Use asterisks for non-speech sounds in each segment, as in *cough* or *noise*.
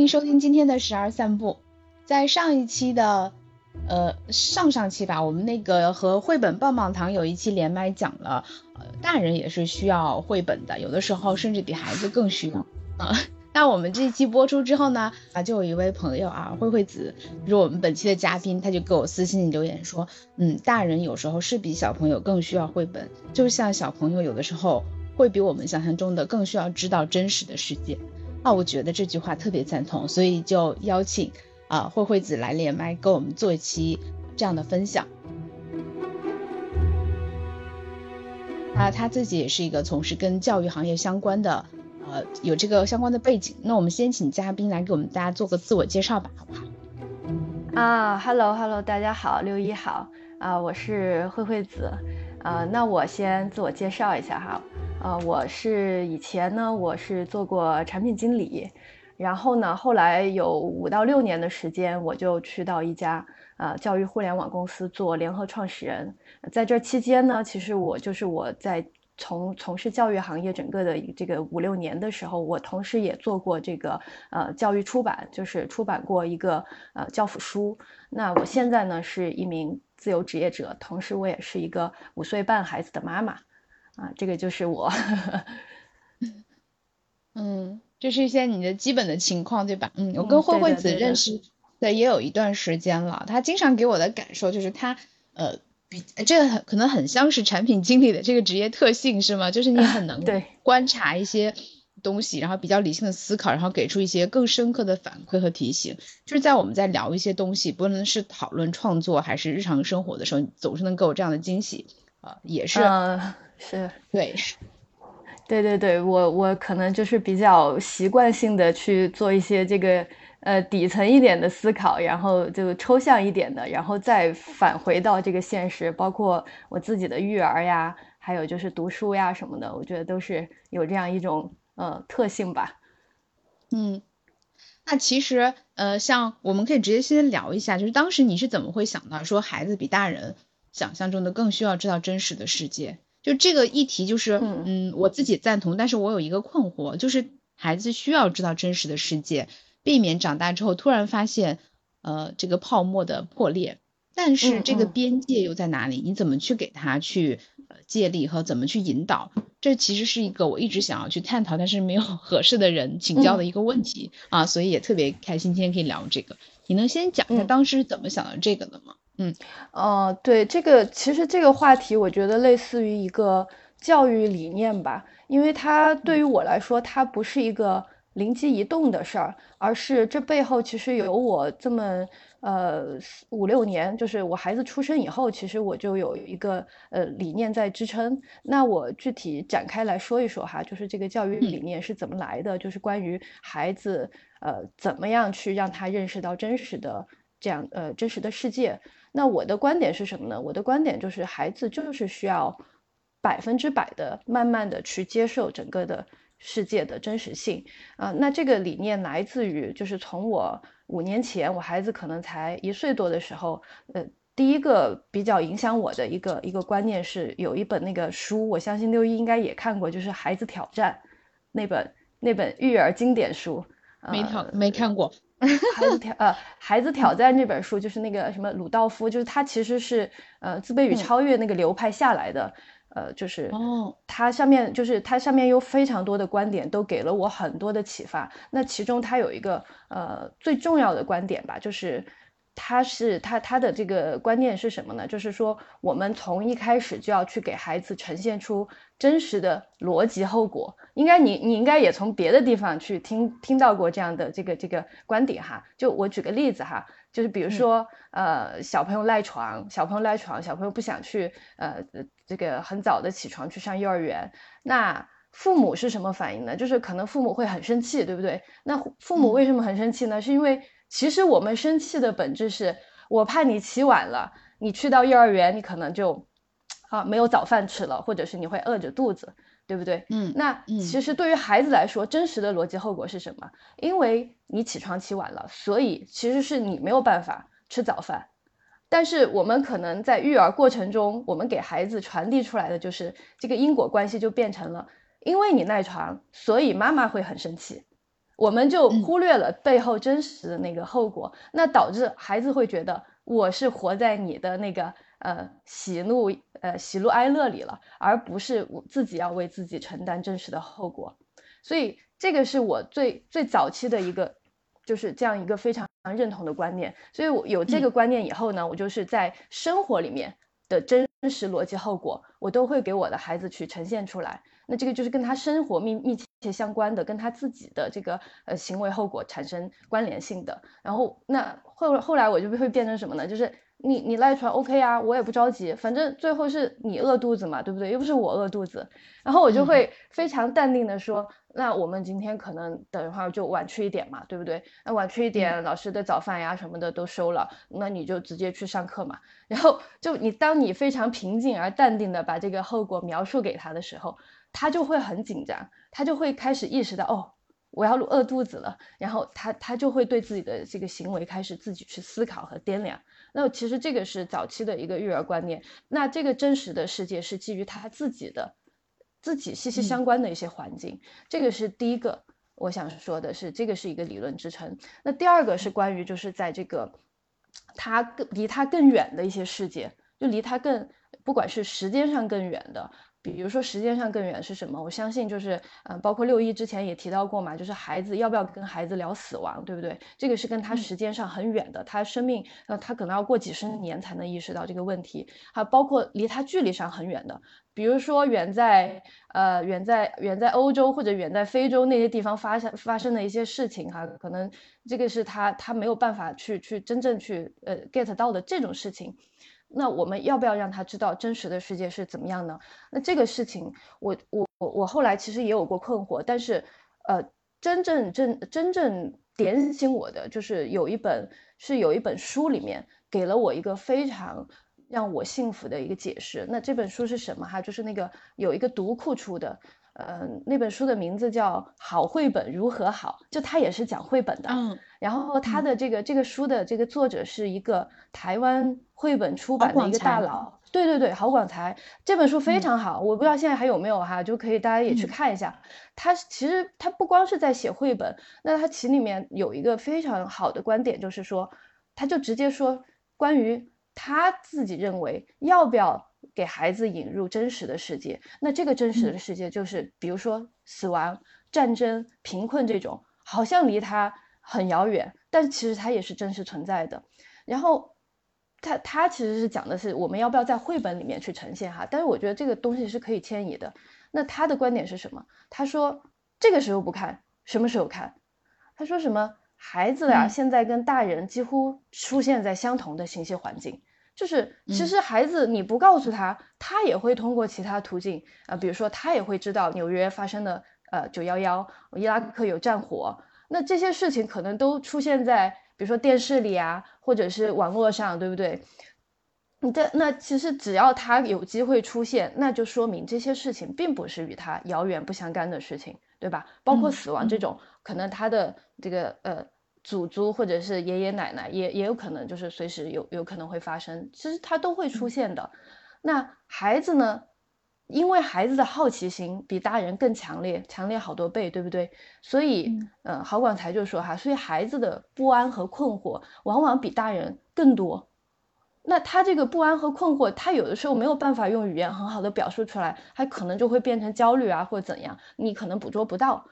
欢迎收听今天的十二散步。在上一期的，呃，上上期吧，我们那个和绘本棒棒糖有一期连麦讲了，呃，大人也是需要绘本的，有的时候甚至比孩子更需要啊。那我们这一期播出之后呢，啊，就有一位朋友啊，慧慧子，就是我们本期的嘉宾，他就给我私信留言说，嗯，大人有时候是比小朋友更需要绘本，就像小朋友有的时候会比我们想象中的更需要知道真实的世界。啊，我觉得这句话特别赞同，所以就邀请啊慧慧子来连麦，跟我们做一期这样的分享。啊，他自己也是一个从事跟教育行业相关的，呃，有这个相关的背景。那我们先请嘉宾来给我们大家做个自我介绍吧，好不好？啊，Hello Hello，大家好，六一好，啊，我是慧慧子，啊，那我先自我介绍一下哈。呃，我是以前呢，我是做过产品经理，然后呢，后来有五到六年的时间，我就去到一家呃教育互联网公司做联合创始人。在这期间呢，其实我就是我在从从事教育行业整个的这个五六年的时候，我同时也做过这个呃教育出版，就是出版过一个呃教辅书。那我现在呢是一名自由职业者，同时我也是一个五岁半孩子的妈妈。啊，这个就是我，*laughs* 嗯，这是一些你的基本的情况，对吧？嗯，我跟慧慧子认识的也有一段时间了，她经常给我的感受就是她，呃，比这个很可能很像是产品经理的这个职业特性，是吗？就是你很 *laughs* 能对观察一些东西，然后比较理性的思考，然后给出一些更深刻的反馈和提醒。就是在我们在聊一些东西，不论是讨论创作还是日常生活的时候，总是能给我这样的惊喜啊，也是。是对，对对对，我我可能就是比较习惯性的去做一些这个呃底层一点的思考，然后就抽象一点的，然后再返回到这个现实，包括我自己的育儿呀，还有就是读书呀什么的，我觉得都是有这样一种呃特性吧。嗯，那其实呃，像我们可以直接先聊一下，就是当时你是怎么会想到说孩子比大人想象中的更需要知道真实的世界？就这个议题，就是嗯，我自己赞同，但是我有一个困惑，就是孩子需要知道真实的世界，避免长大之后突然发现，呃，这个泡沫的破裂。但是这个边界又在哪里？你怎么去给他去呃借力和怎么去引导？这其实是一个我一直想要去探讨，但是没有 *laughs* 合适的人请教的一个问题啊，所以也特别开心今天可以聊这个。你能先讲一下当时怎么想到这个的吗？嗯，哦，对，这个其实这个话题，我觉得类似于一个教育理念吧，因为它对于我来说，它不是一个灵机一动的事儿，而是这背后其实有我这么呃五六年，就是我孩子出生以后，其实我就有一个呃理念在支撑。那我具体展开来说一说哈，就是这个教育理念是怎么来的，就是关于孩子呃怎么样去让他认识到真实的这样呃真实的世界。那我的观点是什么呢？我的观点就是，孩子就是需要百分之百的慢慢的去接受整个的世界的真实性啊。那这个理念来自于，就是从我五年前，我孩子可能才一岁多的时候，呃，第一个比较影响我的一个一个观念是，有一本那个书，我相信六一应该也看过，就是《孩子挑战》那本那本育儿经典书，没挑没看过。*laughs* 孩子挑呃，孩子挑战这本书就是那个什么鲁道夫，就是他其实是呃自卑与超越那个流派下来的，呃，就是哦，他上面就是他上面有非常多的观点，都给了我很多的启发。那其中他有一个呃最重要的观点吧，就是他是他他的这个观念是什么呢？就是说我们从一开始就要去给孩子呈现出真实的逻辑后果。应该你你应该也从别的地方去听听到过这样的这个这个观点哈，就我举个例子哈，就是比如说呃小朋友赖床，小朋友赖床，小朋友不想去呃这个很早的起床去上幼儿园，那父母是什么反应呢？就是可能父母会很生气，对不对？那父母为什么很生气呢？是因为其实我们生气的本质是我怕你起晚了，你去到幼儿园你可能就啊没有早饭吃了，或者是你会饿着肚子。对不对？嗯，那其实对于孩子来说，真实的逻辑后果是什么？因为你起床起晚了，所以其实是你没有办法吃早饭。但是我们可能在育儿过程中，我们给孩子传递出来的就是这个因果关系就变成了，因为你赖床，所以妈妈会很生气。我们就忽略了背后真实的那个后果，那导致孩子会觉得我是活在你的那个呃喜怒呃喜怒哀乐里了，而不是我自己要为自己承担真实的后果。所以这个是我最最早期的一个就是这样一个非常认同的观念。所以我有这个观念以后呢，我就是在生活里面的真实逻辑后果，我都会给我的孩子去呈现出来。那这个就是跟他生活密密切相关的，跟他自己的这个呃行为后果产生关联性的。然后那后后来我就会变成什么呢？就是你你赖床 OK 啊，我也不着急，反正最后是你饿肚子嘛，对不对？又不是我饿肚子。然后我就会非常淡定的说，那我们今天可能等一会儿就晚吃一点嘛，对不对？那晚吃一点，老师的早饭呀什么的都收了，那你就直接去上课嘛。然后就你当你非常平静而淡定的把这个后果描述给他的时候。他就会很紧张，他就会开始意识到哦，我要饿肚子了，然后他他就会对自己的这个行为开始自己去思考和掂量。那其实这个是早期的一个育儿观念。那这个真实的世界是基于他自己的自己息息相关的一些环境。这个是第一个我想说的是，这个是一个理论支撑。那第二个是关于就是在这个他更离他更远的一些世界，就离他更不管是时间上更远的。比如说时间上更远是什么？我相信就是，嗯，包括六一之前也提到过嘛，就是孩子要不要跟孩子聊死亡，对不对？这个是跟他时间上很远的，他生命，呃，他可能要过几十年才能意识到这个问题。还包括离他距离上很远的，比如说远在，呃，远在远在欧洲或者远在非洲那些地方发生发生的一些事情，哈，可能这个是他他没有办法去去真正去呃 get 到的这种事情。那我们要不要让他知道真实的世界是怎么样呢？那这个事情，我我我我后来其实也有过困惑，但是，呃，真正真真正点醒我的，就是有一本是有一本书里面给了我一个非常让我幸福的一个解释。那这本书是什么哈？就是那个有一个读库出的。嗯，那本书的名字叫《好绘本如何好》，就它也是讲绘本的。嗯，然后它的这个这个书的这个作者是一个台湾绘本出版的一个大佬。对对对，郝广才这本书非常好，我不知道现在还有没有哈，就可以大家也去看一下。他其实他不光是在写绘本，那他其里面有一个非常好的观点，就是说，他就直接说关于他自己认为要不要。给孩子引入真实的世界，那这个真实的世界就是，比如说死亡、战争、贫困这种，好像离他很遥远，但其实它也是真实存在的。然后他他其实是讲的是我们要不要在绘本里面去呈现哈，但是我觉得这个东西是可以迁移的。那他的观点是什么？他说这个时候不看，什么时候看？他说什么孩子啊，现在跟大人几乎出现在相同的信息环境。就是，其实孩子你不告诉他，他也会通过其他途径啊，比如说他也会知道纽约发生的呃九幺幺，伊拉克有战火，那这些事情可能都出现在比如说电视里啊，或者是网络上，对不对？你的那其实只要他有机会出现，那就说明这些事情并不是与他遥远不相干的事情，对吧？包括死亡这种，可能他的这个呃。祖祖或者是爷爷奶奶也也有可能就是随时有有可能会发生，其实它都会出现的。那孩子呢？因为孩子的好奇心比大人更强烈，强烈好多倍，对不对？所以，嗯，郝广才就说哈，所以孩子的不安和困惑往往比大人更多。那他这个不安和困惑，他有的时候没有办法用语言很好的表述出来，他可能就会变成焦虑啊，或者怎样，你可能捕捉不到。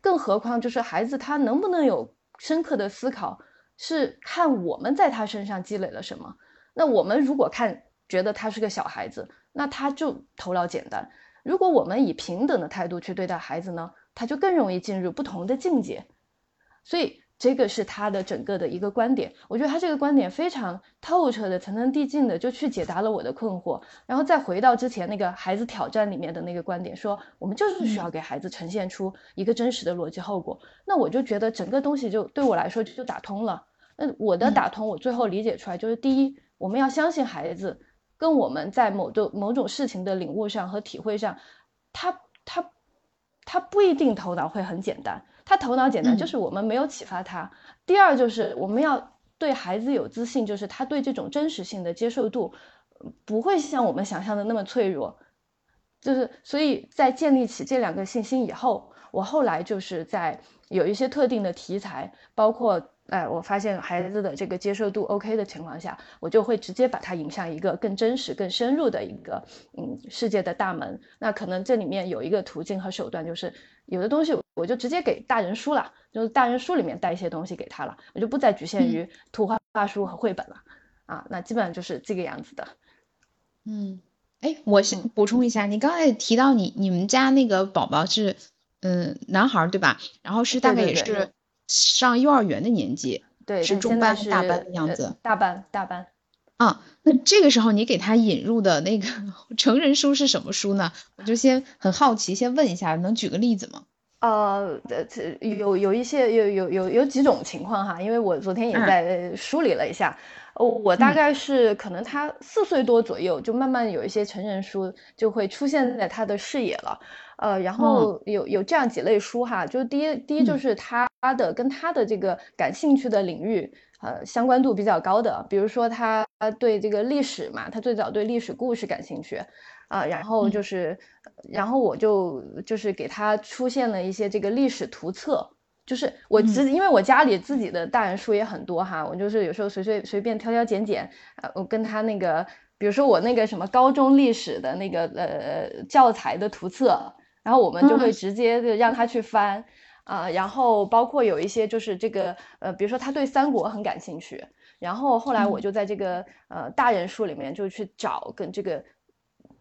更何况就是孩子他能不能有？深刻的思考是看我们在他身上积累了什么。那我们如果看觉得他是个小孩子，那他就头脑简单；如果我们以平等的态度去对待孩子呢，他就更容易进入不同的境界。所以。这个是他的整个的一个观点，我觉得他这个观点非常透彻的、层层递进的，就去解答了我的困惑。然后再回到之前那个孩子挑战里面的那个观点，说我们就是需要给孩子呈现出一个真实的逻辑后果。那我就觉得整个东西就对我来说就打通了。那我的打通，我最后理解出来就是：第一，我们要相信孩子跟我们在某种某种事情的领悟上和体会上，他他他不一定头脑会很简单。他头脑简单，就是我们没有启发他。第二，就是我们要对孩子有自信，就是他对这种真实性的接受度不会像我们想象的那么脆弱。就是所以在建立起这两个信心以后，我后来就是在有一些特定的题材，包括。哎，我发现孩子的这个接受度 OK 的情况下，我就会直接把他引向一个更真实、更深入的一个嗯世界的大门。那可能这里面有一个途径和手段，就是有的东西我就直接给大人书了，就是大人书里面带一些东西给他了，我就不再局限于图画书和绘本了。啊，那基本上就是这个样子的。嗯，哎，我先补充一下，你刚才提到你你们家那个宝宝是嗯男孩对吧？然后是大概也是。上幼儿园的年纪，对，是中班大班的样子，大班大班。啊，那这个时候你给他引入的那个成人书是什么书呢？我就先很好奇，先问一下，能举个例子吗？呃，这有有一些有有有有几种情况哈，因为我昨天也在梳理了一下，我大概是可能他四岁多左右，就慢慢有一些成人书就会出现在他的视野了。呃，然后有有这样几类书哈，就是第一第一就是他的跟他的这个感兴趣的领域，呃，相关度比较高的，比如说他对这个历史嘛，他最早对历史故事感兴趣，啊，然后就是，然后我就就是给他出现了一些这个历史图册，就是我自因为我家里自己的大人书也很多哈，我就是有时候随随随便挑挑拣拣，呃，我跟他那个，比如说我那个什么高中历史的那个呃教材的图册。然后我们就会直接的让他去翻，啊，然后包括有一些就是这个呃，比如说他对三国很感兴趣，然后后来我就在这个呃大人书里面就去找跟这个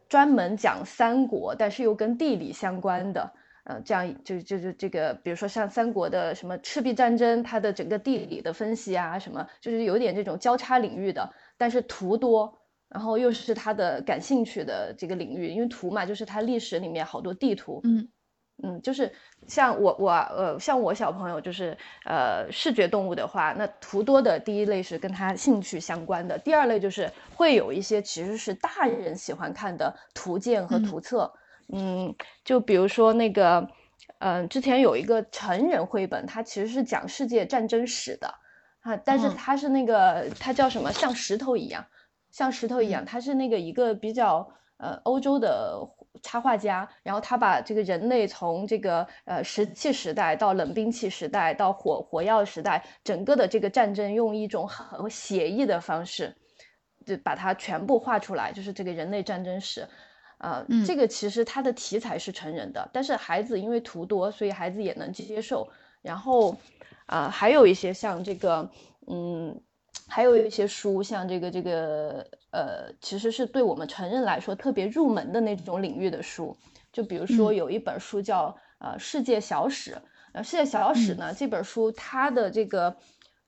专门讲三国，但是又跟地理相关的，呃，这样就就就这个，比如说像三国的什么赤壁战争，它的整个地理的分析啊，什么就是有点这种交叉领域的，但是图多。然后又是他的感兴趣的这个领域，因为图嘛，就是他历史里面好多地图，嗯嗯，就是像我我呃，像我小朋友就是呃视觉动物的话，那图多的第一类是跟他兴趣相关的，第二类就是会有一些其实是大人喜欢看的图鉴和图册，嗯，就比如说那个，嗯，之前有一个成人绘本，它其实是讲世界战争史的啊，但是它是那个它叫什么，像石头一样。像石头一样，它是那个一个比较呃欧洲的插画家，然后他把这个人类从这个呃石器时代到冷兵器时代到火火药时代，整个的这个战争用一种很写意的方式，就把它全部画出来，就是这个人类战争史。啊，这个其实它的题材是成人的，但是孩子因为图多，所以孩子也能接受。然后啊，还有一些像这个嗯。还有一些书，像这个这个呃，其实是对我们成人来说特别入门的那种领域的书。就比如说有一本书叫呃《世界小史》，呃《世界小史》呢这本书它的这个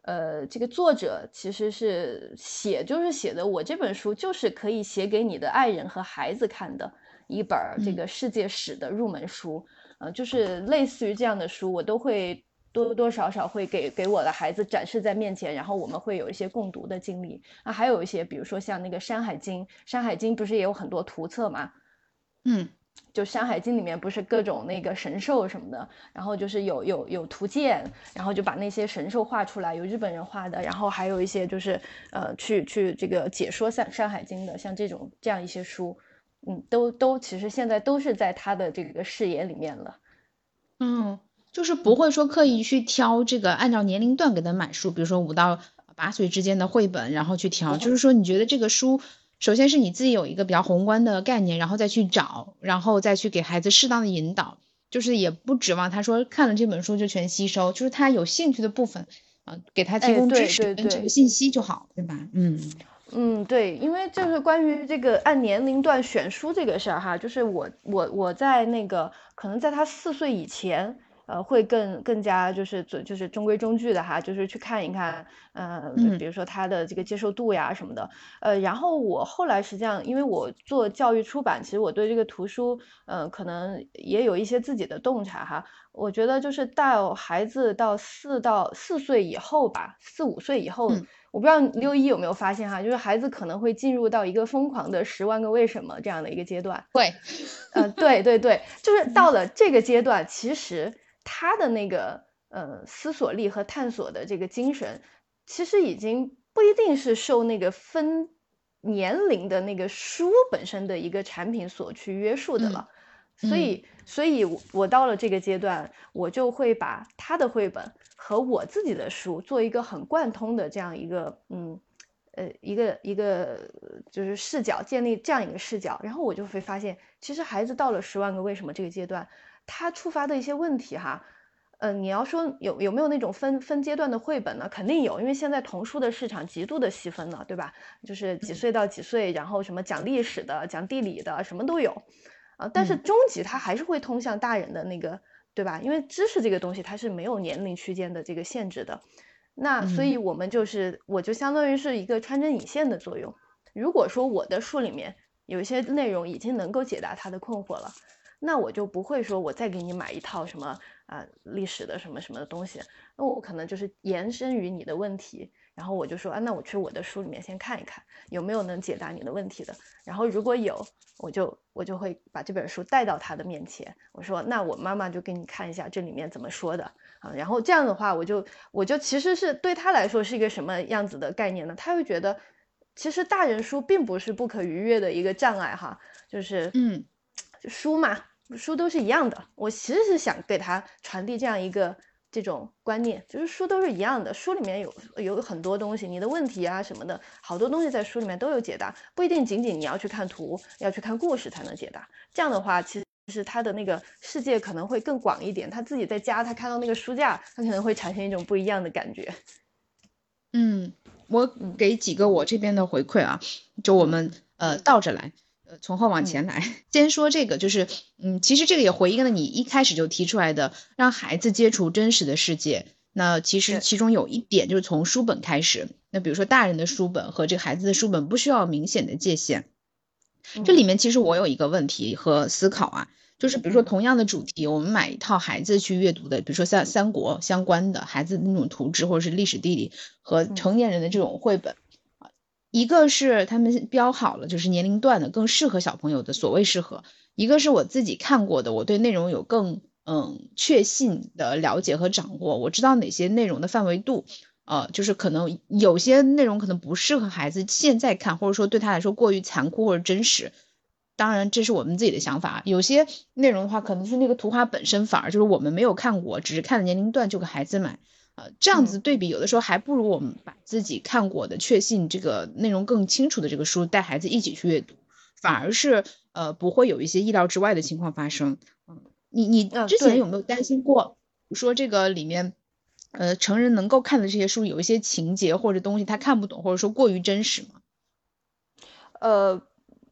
呃这个作者其实是写就是写的我这本书就是可以写给你的爱人和孩子看的一本这个世界史的入门书，呃就是类似于这样的书我都会。多多少少会给给我的孩子展示在面前，然后我们会有一些共读的经历啊，还有一些，比如说像那个《山海经》，《山海经》不是也有很多图册嘛？嗯，就《山海经》里面不是各种那个神兽什么的，然后就是有有有图鉴，然后就把那些神兽画出来，有日本人画的，然后还有一些就是呃去去这个解说《山山海经》的，像这种这样一些书，嗯，都都其实现在都是在他的这个视野里面了，嗯。就是不会说刻意去挑这个按照年龄段给他买书，比如说五到八岁之间的绘本，然后去挑。就是说你觉得这个书，首先是你自己有一个比较宏观的概念，然后再去找，然后再去给孩子适当的引导。就是也不指望他说看了这本书就全吸收，就是他有兴趣的部分，啊，给他提供知识跟这个信息就好，对吧？嗯嗯，对，因为就是关于这个按年龄段选书这个事儿哈，就是我我我在那个可能在他四岁以前。呃，会更更加就是就是中规中矩的哈，就是去看一看，呃，比如说他的这个接受度呀什么的，呃，然后我后来实际上，因为我做教育出版，其实我对这个图书，嗯，可能也有一些自己的洞察哈。我觉得就是到孩子到四到四岁以后吧，四五岁以后，我不知道六一有没有发现哈，就是孩子可能会进入到一个疯狂的十万个为什么这样的一个阶段。会，嗯，对对对，就是到了这个阶段，其实。他的那个呃思索力和探索的这个精神，其实已经不一定是受那个分年龄的那个书本身的一个产品所去约束的了。所以，所以我到了这个阶段，我就会把他的绘本和我自己的书做一个很贯通的这样一个，嗯，呃，一个一个就是视角，建立这样一个视角，然后我就会发现，其实孩子到了十万个为什么这个阶段，他触发的一些问题，哈。嗯，你要说有有没有那种分分阶段的绘本呢？肯定有，因为现在童书的市场极度的细分了，对吧？就是几岁到几岁，然后什么讲历史的、讲地理的，什么都有，啊，但是终极它还是会通向大人的那个，对吧？因为知识这个东西它是没有年龄区间的这个限制的，那所以我们就是我就相当于是一个穿针引线的作用。如果说我的书里面有一些内容已经能够解答他的困惑了。那我就不会说，我再给你买一套什么啊历史的什么什么的东西，那我可能就是延伸于你的问题，然后我就说啊，那我去我的书里面先看一看，有没有能解答你的问题的，然后如果有，我就我就会把这本书带到他的面前，我说那我妈妈就给你看一下这里面怎么说的啊，然后这样的话，我就我就其实是对他来说是一个什么样子的概念呢？他会觉得，其实大人书并不是不可逾越的一个障碍哈，就是嗯，书嘛。书都是一样的，我其实是想给他传递这样一个这种观念，就是书都是一样的，书里面有有很多东西，你的问题啊什么的，好多东西在书里面都有解答，不一定仅仅你要去看图，要去看故事才能解答。这样的话，其实是他的那个世界可能会更广一点，他自己在家，他看到那个书架，他可能会产生一种不一样的感觉。嗯，我给几个我这边的回馈啊，就我们呃倒着来。呃，从后往前来，先说这个，就是，嗯，其实这个也回应了你一开始就提出来的，让孩子接触真实的世界。那其实其中有一点就是从书本开始。那比如说大人的书本和这个孩子的书本不需要明显的界限。这里面其实我有一个问题和思考啊，就是比如说同样的主题，我们买一套孩子去阅读的，比如说三三国相关的孩子的那种图纸或者是历史地理和成年人的这种绘本。一个是他们标好了，就是年龄段的更适合小朋友的，所谓适合；一个是我自己看过的，我对内容有更嗯确信的了解和掌握，我知道哪些内容的范围度，呃，就是可能有些内容可能不适合孩子现在看，或者说对他来说过于残酷或者真实。当然，这是我们自己的想法。有些内容的话，可能是那个图画本身反而就是我们没有看过，只是看了年龄段就给孩子买。呃，这样子对比，有的时候还不如我们把自己看过的、确信这个内容更清楚的这个书带孩子一起去阅读，反而是呃不会有一些意料之外的情况发生。嗯，你你之前有没有担心过，说这个里面呃成人能够看的这些书有一些情节或者东西他看不懂，或者说过于真实吗？呃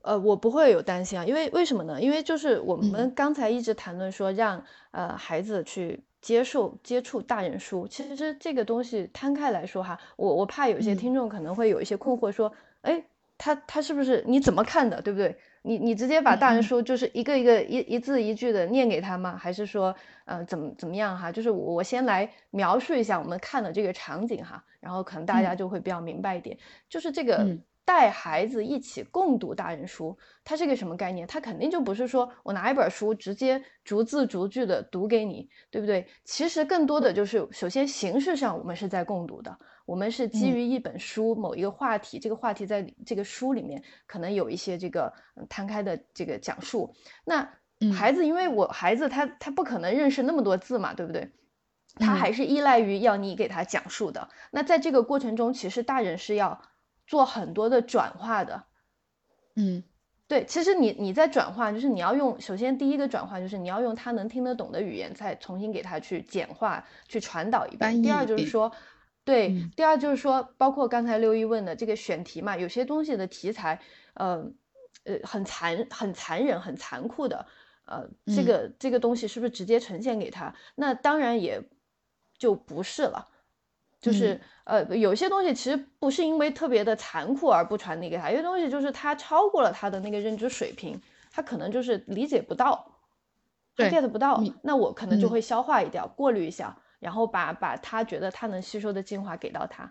呃，我不会有担心啊，因为为什么呢？因为就是我们刚才一直谈论说让呃孩子去。接受接触大人书，其实这个东西摊开来说哈，我我怕有些听众可能会有一些困惑，说，哎，他他是不是你怎么看的，对不对？你你直接把大人书就是一个一个一一字一句的念给他吗？还是说，呃，怎么怎么样哈？就是我先来描述一下我们看的这个场景哈，然后可能大家就会比较明白一点，就是这个。带孩子一起共读大人书，它是个什么概念？它肯定就不是说我拿一本书直接逐字逐句的读给你，对不对？其实更多的就是，首先形式上我们是在共读的，我们是基于一本书某一个话题，这个话题在这个书里面可能有一些这个摊开的这个讲述。那孩子，因为我孩子他他不可能认识那么多字嘛，对不对？他还是依赖于要你给他讲述的。那在这个过程中，其实大人是要。做很多的转化的，嗯，对，其实你你在转化，就是你要用，首先第一个转化就是你要用他能听得懂的语言，再重新给他去简化、去传导一遍。第二就是说，对，第二就是说，包括刚才六一问的这个选题嘛，有些东西的题材，呃呃，很残、很残忍、很残酷的，呃，这个这个东西是不是直接呈现给他？那当然也就不是了。就是呃，有些东西其实不是因为特别的残酷而不传递给他，有些东西就是他超过了他的那个认知水平，他可能就是理解不到，他 get 不到，那我可能就会消化一掉，过滤一下，然后把把他觉得他能吸收的精华给到他。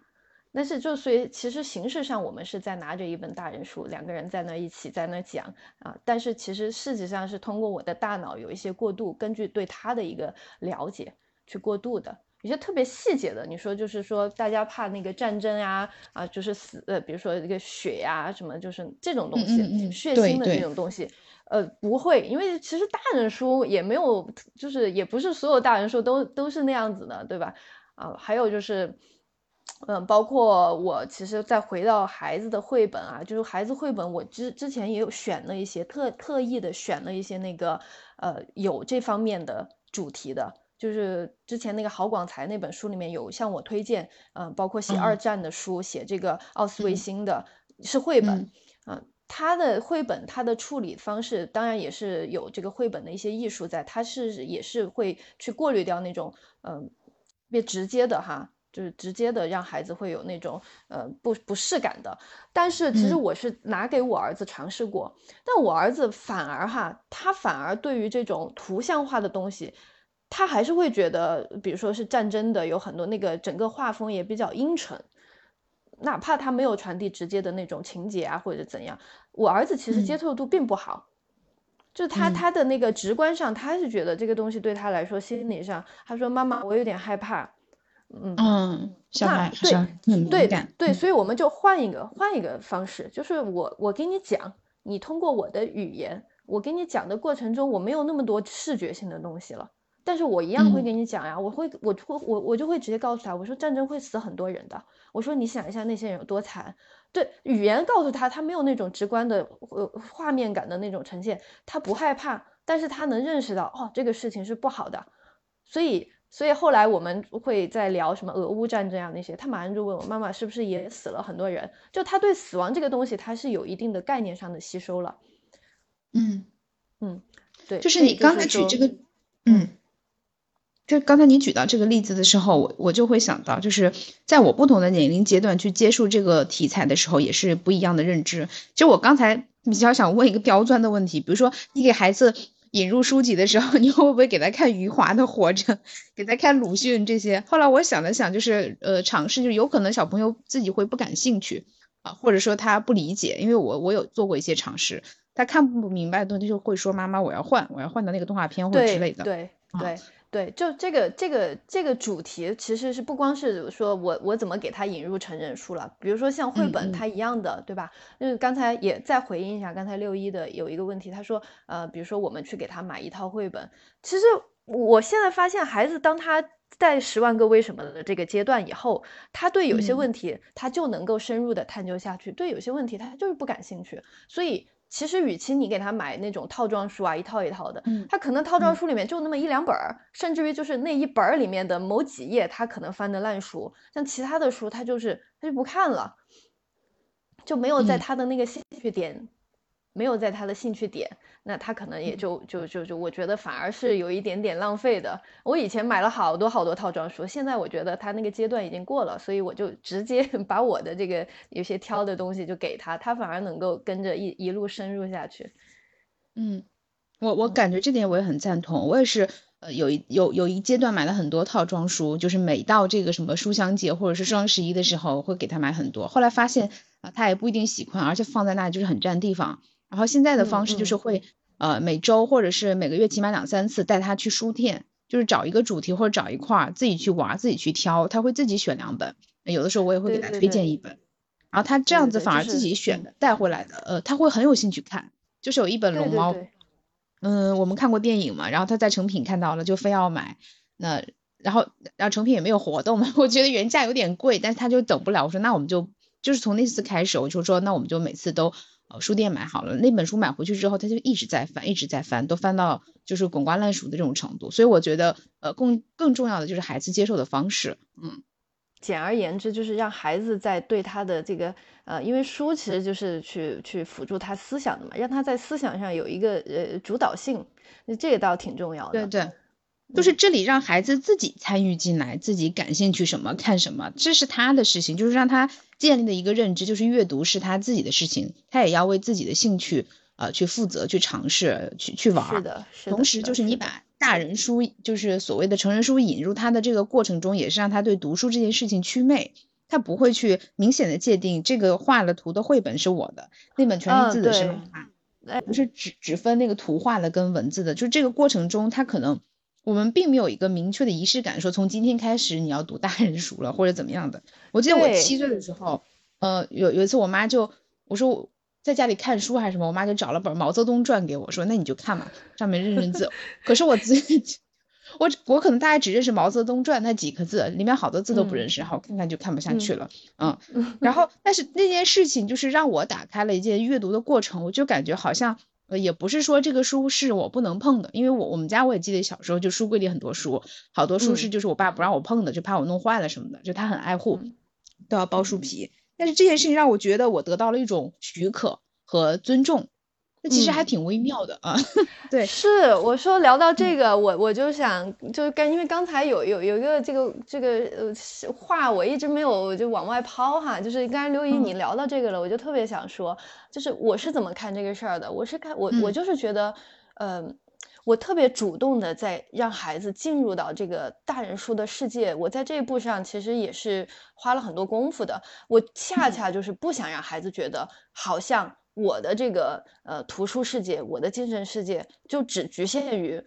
但是就所以其实形式上我们是在拿着一本大人书，两个人在那一起在那讲啊，但是其实实际上是通过我的大脑有一些过渡，根据对他的一个了解去过渡的。有些特别细节的，你说就是说大家怕那个战争呀，啊，就是死呃，比如说这个血呀什么，就是这种东西，血腥的这种东西，呃，不会，因为其实大人书也没有，就是也不是所有大人书都都是那样子的，对吧？啊，还有就是，嗯，包括我其实再回到孩子的绘本啊，就是孩子绘本，我之之前也有选了一些特特意的选了一些那个呃有这方面的主题的，就是之前那个郝广才那本书里面有向我推荐，嗯，包括写二战的书，写这个奥斯维辛的是绘本，嗯。他的绘本，他的处理方式当然也是有这个绘本的一些艺术在，他是也是会去过滤掉那种嗯，别直接的哈，就是直接的让孩子会有那种呃不不适感的。但是其实我是拿给我儿子尝试过，但我儿子反而哈，他反而对于这种图像化的东西，他还是会觉得，比如说是战争的，有很多那个整个画风也比较阴沉。哪怕他没有传递直接的那种情节啊，或者怎样，我儿子其实接受度并不好，就他他的那个直观上，他是觉得这个东西对他来说心理上，他说妈妈我有点害怕，嗯嗯，小孩对对对，所以我们就换一个换一个方式，就是我我给你讲，你通过我的语言，我给你讲的过程中，我没有那么多视觉性的东西了。但是我一样会给你讲呀，我会，我会，我我就会直接告诉他，我说战争会死很多人的，我说你想一下那些人有多惨，对，语言告诉他，他没有那种直观的呃画面感的那种呈现，他不害怕，但是他能认识到，哦，这个事情是不好的，所以，所以后来我们会在聊什么俄乌战争啊那些，他马上就问我妈妈是不是也死了很多人，就他对死亡这个东西他是有一定的概念上的吸收了，嗯。嗯，对，就是你刚才举这个，嗯。就刚才你举到这个例子的时候，我我就会想到，就是在我不同的年龄阶段去接触这个题材的时候，也是不一样的认知。就我刚才比较想问一个刁钻的问题，比如说你给孩子引入书籍的时候，*laughs* 你会不会给他看余华的《活着》，给他看鲁迅这些？后来我想了想，就是呃，尝试，就有可能小朋友自己会不感兴趣啊，或者说他不理解，因为我我有做过一些尝试，他看不明白的东西就会说妈妈，我要换，我要换到那个动画片或者之类的。对对。对，就这个这个这个主题，其实是不光是说我我怎么给他引入成人书了，比如说像绘本，它一样的，对吧？就是刚才也再回应一下刚才六一的有一个问题，他说，呃，比如说我们去给他买一套绘本，其实我现在发现孩子当他在十万个为什么的这个阶段以后，他对有些问题他就能够深入的探究下去，对有些问题他就是不感兴趣，所以。其实，与其你给他买那种套装书啊，一套一套的，他可能套装书里面就那么一两本儿，甚至于就是那一本儿里面的某几页，他可能翻的烂书，像其他的书，他就是他就不看了，就没有在他的那个兴趣点。没有在他的兴趣点，那他可能也就就就就，我觉得反而是有一点点浪费的。我以前买了好多好多套装书，现在我觉得他那个阶段已经过了，所以我就直接 *laughs* 把我的这个有些挑的东西就给他，他反而能够跟着一一路深入下去。嗯，我我感觉这点我也很赞同，我也是呃有一有有一阶段买了很多套装书，就是每到这个什么书香节或者是双十一的时候会给他买很多，后来发现啊他也不一定喜欢，而且放在那里就是很占地方。然后现在的方式就是会，呃，每周或者是每个月起码两三次带他去书店，就是找一个主题或者找一块儿自己去玩，自己去挑，他会自己选两本，有的时候我也会给他推荐一本，然后他这样子反而自己选的带回来的，呃，他会很有兴趣看，就是有一本龙猫，嗯，我们看过电影嘛，然后他在成品看到了就非要买，那然后然后成品也没有活动嘛，*laughs* 我觉得原价有点贵，但是他就等不了，我说那我们就就是从那次开始，我就说那我们就每次都。书店买好了那本书买回去之后，他就一直在翻，一直在翻，都翻到就是滚瓜烂熟的这种程度。所以我觉得，呃，更更重要的就是孩子接受的方式。嗯，简而言之，就是让孩子在对他的这个，呃，因为书其实就是去去辅助他思想的嘛，让他在思想上有一个呃主导性，那这个倒挺重要的。对对。就是这里让孩子自己参与进来，自己感兴趣什么看什么，这是他的事情。就是让他建立的一个认知，就是阅读是他自己的事情，他也要为自己的兴趣呃去负责，去尝试，去去玩。是的，是的。同时，就是你把大人书，就是所谓的成人书引入他的这个过程中，也是让他对读书这件事情祛魅，他不会去明显的界定这个画了图的绘本是我的，那本全是字的是妈妈，不是只只分那个图画的跟文字的，就这个过程中他可能。我们并没有一个明确的仪式感，说从今天开始你要读大人书了或者怎么样的。我记得我七岁的时候，呃，有有一次我妈就我说在家里看书还是什么，我妈就找了本《毛泽东传》给我，说那你就看嘛，上面认认字。可是我自己，我我可能大概只认识《毛泽东传》那几个字，里面好多字都不认识，然后看看就看不下去了。嗯，*laughs* 然后但是那件事情就是让我打开了一件阅读的过程，我就感觉好像呃也不是说这个书是我不能碰的，因为我我们家我也记得小时候就书柜里很多书，好多书是就是我爸不让我碰的，就怕我弄坏了什么的，就他很爱护，都要包书皮。但是这件事情让我觉得我得到了一种许可和尊重，那其实还挺微妙的啊。*laughs* 对，是我说聊到这个，我我就想就是跟因为刚才有有有一个这个这个呃话，我一直没有就往外抛哈，就是刚才刘姨你聊到这个了，我就特别想说，就是我是怎么看这个事儿的？我是看我我就是觉得，嗯。我特别主动的在让孩子进入到这个大人书的世界，我在这一步上其实也是花了很多功夫的。我恰恰就是不想让孩子觉得好像我的这个呃图书世界，我的精神世界就只局限于。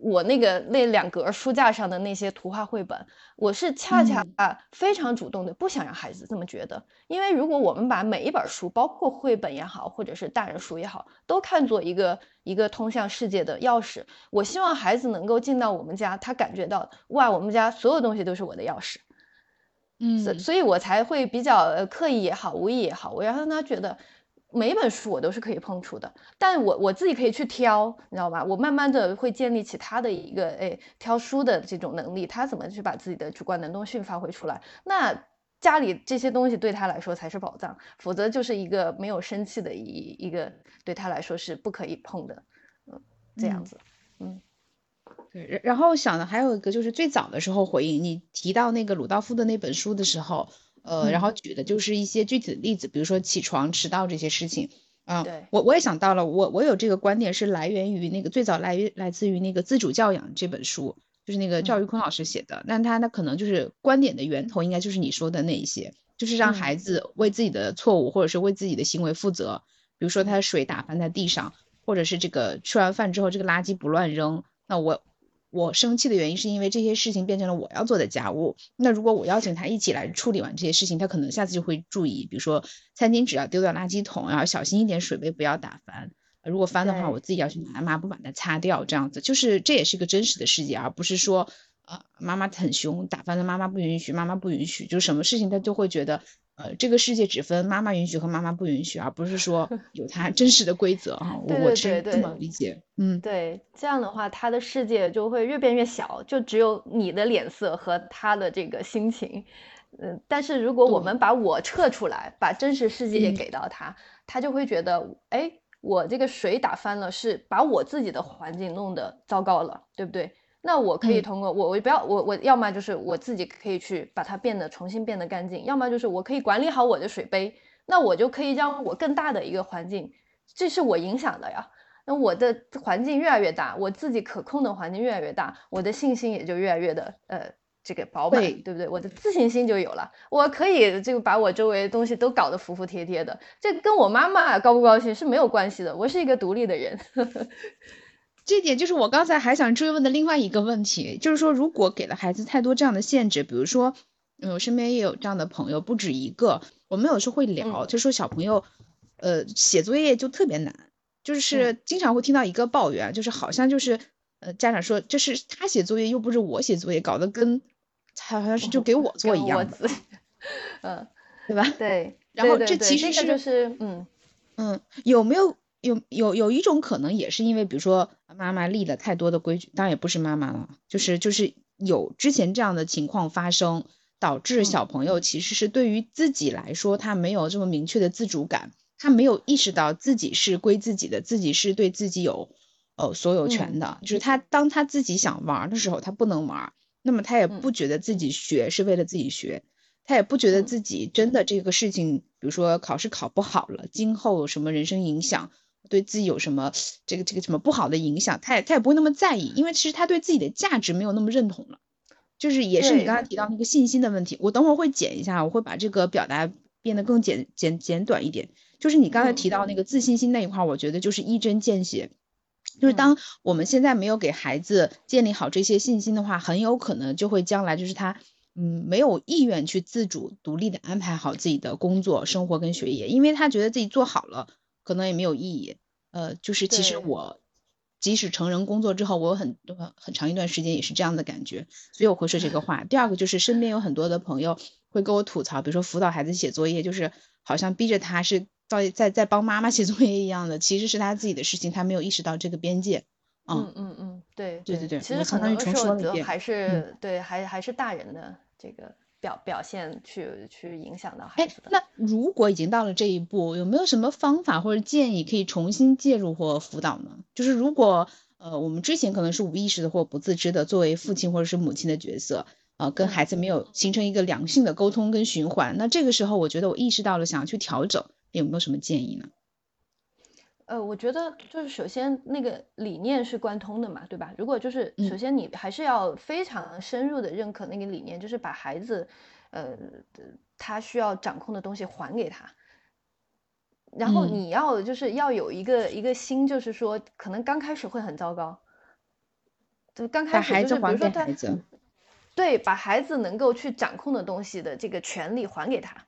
我那个那两格书架上的那些图画绘本，我是恰恰啊非常主动的，不想让孩子这么觉得。因为如果我们把每一本书，包括绘本也好，或者是大人书也好，都看作一个一个通向世界的钥匙，我希望孩子能够进到我们家，他感觉到哇，我们家所有东西都是我的钥匙。嗯，所所以，我才会比较刻意也好，无意也好，我要让他觉得。每本书我都是可以碰触的，但我我自己可以去挑，你知道吧？我慢慢的会建立起他的一个哎挑书的这种能力，他怎么去把自己的主观能动性发挥出来？那家里这些东西对他来说才是宝藏，否则就是一个没有生气的一一个对他来说是不可以碰的，嗯，这样子，嗯，对。然后想的还有一个就是最早的时候回应你提到那个鲁道夫的那本书的时候。呃，然后举的就是一些具体的例子，比如说起床迟到这些事情。嗯，对我我也想到了，我我有这个观点是来源于那个最早来来自于那个自主教养这本书，就是那个赵玉坤老师写的。那他那可能就是观点的源头，应该就是你说的那一些，就是让孩子为自己的错误或者是为自己的行为负责。比如说他的水打翻在地上，或者是这个吃完饭之后这个垃圾不乱扔。那我。我生气的原因是因为这些事情变成了我要做的家务。那如果我邀请他一起来处理完这些事情，他可能下次就会注意，比如说餐巾纸要丢到垃圾桶，然后小心一点，水杯不要打翻。如果翻的话，我自己要去拿抹布把它擦掉。这样子就是这也是一个真实的世界，而不是说，呃，妈妈很凶，打翻了妈妈不允许，妈妈不允许，就什么事情他就会觉得。呃，这个世界只分妈妈允许和妈妈不允许，而不是说 *laughs* 有它真实的规则哈。我是这么理解。嗯，对，这样的话，他的世界就会越变越小，就只有你的脸色和他的这个心情。嗯，但是如果我们把我撤出来，把真实世界也给到他，他就会觉得，哎，我这个水打翻了，是把我自己的环境弄得糟糕了，对不对？那我可以通过我我不要我我要么就是我自己可以去把它变得重新变得干净，要么就是我可以管理好我的水杯，那我就可以让我更大的一个环境，这是我影响的呀。那我的环境越来越大，我自己可控的环境越来越大，我的信心也就越来越的呃这个饱满，对不对？我的自信心就有了，我可以这个把我周围的东西都搞得服服帖帖的，这跟我妈妈高不高兴是没有关系的，我是一个独立的人。*laughs* 这点就是我刚才还想追问的另外一个问题，就是说，如果给了孩子太多这样的限制，比如说，嗯，我身边也有这样的朋友，不止一个。我们有时候会聊，就说小朋友，呃，写作业就特别难，就是经常会听到一个抱怨，就是好像就是，呃，家长说这是他写作业，又不是我写作业，搞得跟好像是就给我做一样的，*laughs* 嗯，对吧？对。然后这其实是就是，嗯嗯，有没有？有有有一种可能，也是因为，比如说妈妈立了太多的规矩，当然也不是妈妈了，就是就是有之前这样的情况发生，导致小朋友其实是对于自己来说，他没有这么明确的自主感，他没有意识到自己是归自己的，自己是对自己有呃所有权的，就是他当他自己想玩的时候，他不能玩，那么他也不觉得自己学是为了自己学。他也不觉得自己真的这个事情，比如说考试考不好了，今后有什么人生影响？对自己有什么这个这个什么不好的影响，他也他也不会那么在意，因为其实他对自己的价值没有那么认同了，就是也是你刚才提到那个信心的问题。我等会儿会剪一下，我会把这个表达变得更简简简短一点。就是你刚才提到那个自信心那一块，我觉得就是一针见血，就是当我们现在没有给孩子建立好这些信心的话，很有可能就会将来就是他嗯没有意愿去自主独立的安排好自己的工作、生活跟学业，因为他觉得自己做好了。可能也没有意义。呃，就是其实我即使成人工作之后，我有很多很长一段时间也是这样的感觉，所以我会说这个话。第二个就是身边有很多的朋友会跟我吐槽，比如说辅导孩子写作业，就是好像逼着他是在在在帮妈妈写作业一样的，其实是他自己的事情，他没有意识到这个边界。嗯嗯嗯，对对对对，其实很多时候还是对，还还是大人的这个表表现去去影响到孩子的。那如果已经到了这一步，有没有什么方法或者建议可以重新介入或辅导呢？就是如果呃我们之前可能是无意识的或不自知的，作为父亲或者是母亲的角色，呃跟孩子没有形成一个良性的沟通跟循环，那这个时候我觉得我意识到了想要去调整，有没有什么建议呢？呃，我觉得就是首先那个理念是贯通的嘛，对吧？如果就是首先你还是要非常深入的认可那个理念，就是把孩子，呃，他需要掌控的东西还给他。然后你要就是要有一个一个心，就是说可能刚开始会很糟糕，就刚开始就是比如说他，对，把孩子能够去掌控的东西的这个权利还给他。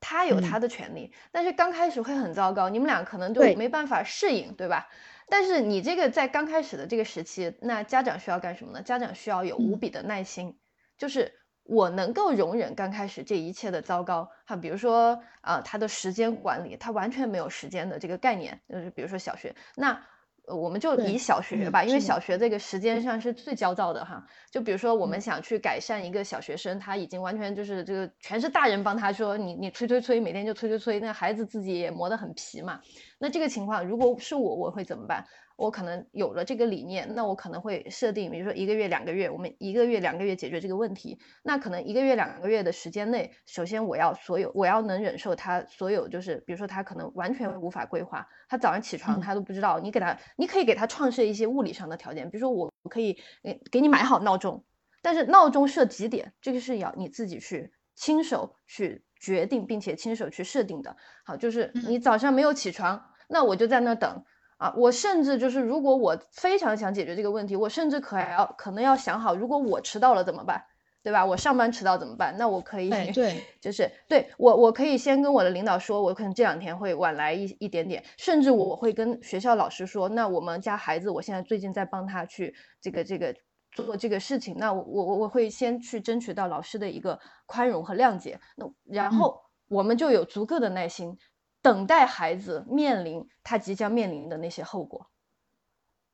他有他的权利，但是刚开始会很糟糕，你们俩可能就没办法适应，对吧？但是你这个在刚开始的这个时期，那家长需要干什么呢？家长需要有无比的耐心，就是我能够容忍刚开始这一切的糟糕哈，比如说啊，他的时间管理，他完全没有时间的这个概念，就是比如说小学那。我们就以小学吧，因为小学这个时间上是最焦躁的哈。就比如说，我们想去改善一个小学生，他已经完全就是这个全是大人帮他说，你你催催催，每天就催催催，那孩子自己也磨得很皮嘛。那这个情况，如果是我，我会怎么办？我可能有了这个理念，那我可能会设定，比如说一个月、两个月，我们一个月、两个月解决这个问题。那可能一个月、两个月的时间内，首先我要所有，我要能忍受他所有，就是比如说他可能完全无法规划，他早上起床他都不知道。你给他，你可以给他创设一些物理上的条件，比如说我可以给给你买好闹钟，但是闹钟设几点，这个是要你自己去亲手去决定，并且亲手去设定的。好，就是你早上没有起床，那我就在那等。啊，我甚至就是，如果我非常想解决这个问题，我甚至可要可能要想好，如果我迟到了怎么办，对吧？我上班迟到怎么办？那我可以，对，就是对我，我可以先跟我的领导说，我可能这两天会晚来一一点点，甚至我会跟学校老师说，那我们家孩子，我现在最近在帮他去这个这个做这个事情，那我我我会先去争取到老师的一个宽容和谅解，那然后我们就有足够的耐心。等待孩子面临他即将面临的那些后果，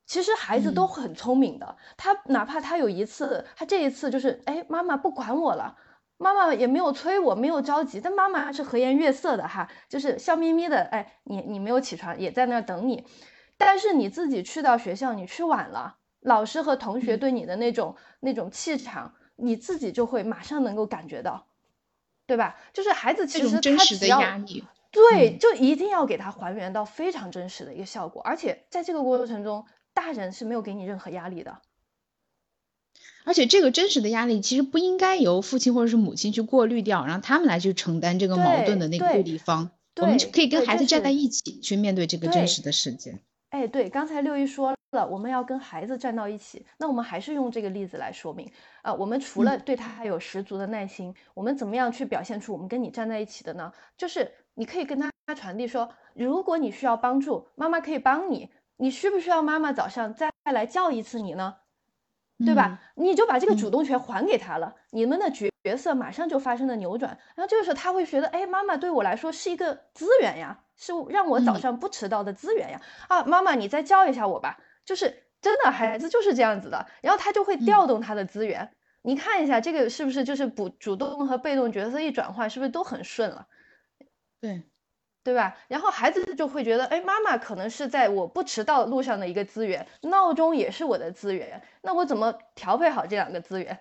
其实孩子都很聪明的。他哪怕他有一次，他这一次就是，哎，妈妈不管我了，妈妈也没有催我，没有着急，但妈妈是和颜悦色的哈，就是笑眯眯的，哎，你你没有起床，也在那儿等你。但是你自己去到学校，你去晚了，老师和同学对你的那种那种气场，你自己就会马上能够感觉到，对吧？就是孩子其实他只要。对，就一定要给他还原到非常真实的一个效果，而且在这个过程中，大人是没有给你任何压力的。而且这个真实的压力其实不应该由父亲或者是母亲去过滤掉，让他们来去承担这个矛盾的那个对立方。我们就可以跟孩子站在一起去面对这个真实的世界。哎，对，刚才六一说了，我们要跟孩子站到一起，那我们还是用这个例子来说明啊。我们除了对他还有十足的耐心，我们怎么样去表现出我们跟你站在一起的呢？就是。你可以跟他传递说，如果你需要帮助，妈妈可以帮你。你需不需要妈妈早上再来叫一次你呢？对吧？你就把这个主动权还给他了，你们的角色马上就发生了扭转。然后这个时候他会觉得，哎，妈妈对我来说是一个资源呀，是让我早上不迟到的资源呀。啊，妈妈你再叫一下我吧。就是真的，孩子就是这样子的。然后他就会调动他的资源。你看一下这个是不是就是补主动和被动角色一转换，是不是都很顺了？对，对吧？然后孩子就会觉得，哎，妈妈可能是在我不迟到路上的一个资源，闹钟也是我的资源，那我怎么调配好这两个资源？